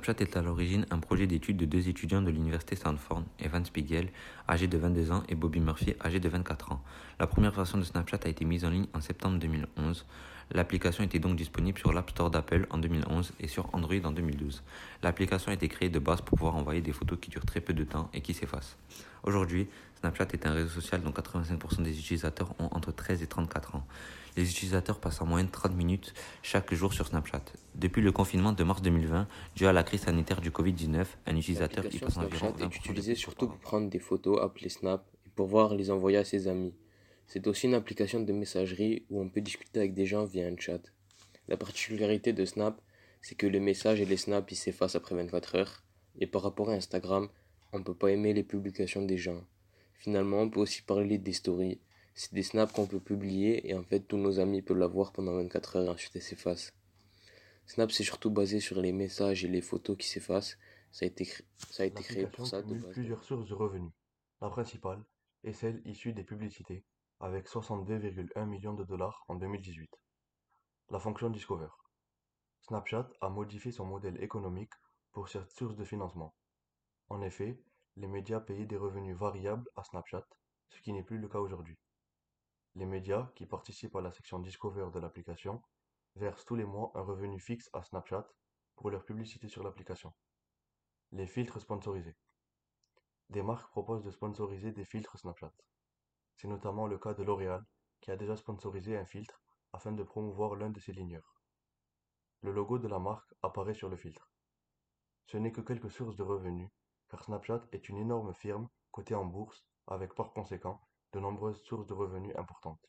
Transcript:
Snapchat est à l'origine un projet d'étude de deux étudiants de l'université Stanford, Evan Spiegel, âgé de 22 ans, et Bobby Murphy, âgé de 24 ans. La première version de Snapchat a été mise en ligne en septembre 2011. L'application était donc disponible sur l'App Store d'Apple en 2011 et sur Android en 2012. L'application a été créée de base pour pouvoir envoyer des photos qui durent très peu de temps et qui s'effacent. Aujourd'hui, Snapchat est un réseau social dont 85% des utilisateurs ont entre 13 et 34 ans. Les utilisateurs passent en moyenne 30 minutes chaque jour sur Snapchat. Depuis le confinement de mars 2020, dû à la crise sanitaire du Covid-19, un utilisateur y passe environ Snapchat est utilisé surtout pour prendre des photos appelées Snap et pour voir les envoyer à ses amis. C'est aussi une application de messagerie où on peut discuter avec des gens via un chat. La particularité de Snap, c'est que les messages et les snaps s'effacent après 24 heures. Et par rapport à Instagram, on ne peut pas aimer les publications des gens. Finalement, on peut aussi parler des stories. C'est des snaps qu'on peut publier et en fait tous nos amis peuvent la voir pendant 24 heures et ensuite elle s'efface. Snap c'est surtout basé sur les messages et les photos qui s'effacent. Ça a été, ça a été créé pour ça. De base. plusieurs sources de revenus. La principale est celle issue des publicités, avec 62,1 millions de dollars en 2018. La fonction Discover. Snapchat a modifié son modèle économique pour cette source de financement. En effet, les médias payaient des revenus variables à Snapchat, ce qui n'est plus le cas aujourd'hui. Les médias, qui participent à la section Discover de l'application, versent tous les mois un revenu fixe à Snapchat pour leur publicité sur l'application. Les filtres sponsorisés. Des marques proposent de sponsoriser des filtres Snapchat. C'est notamment le cas de L'Oréal, qui a déjà sponsorisé un filtre afin de promouvoir l'un de ses ligneurs. Le logo de la marque apparaît sur le filtre. Ce n'est que quelques sources de revenus, car Snapchat est une énorme firme cotée en bourse avec par conséquent de nombreuses sources de revenus importantes.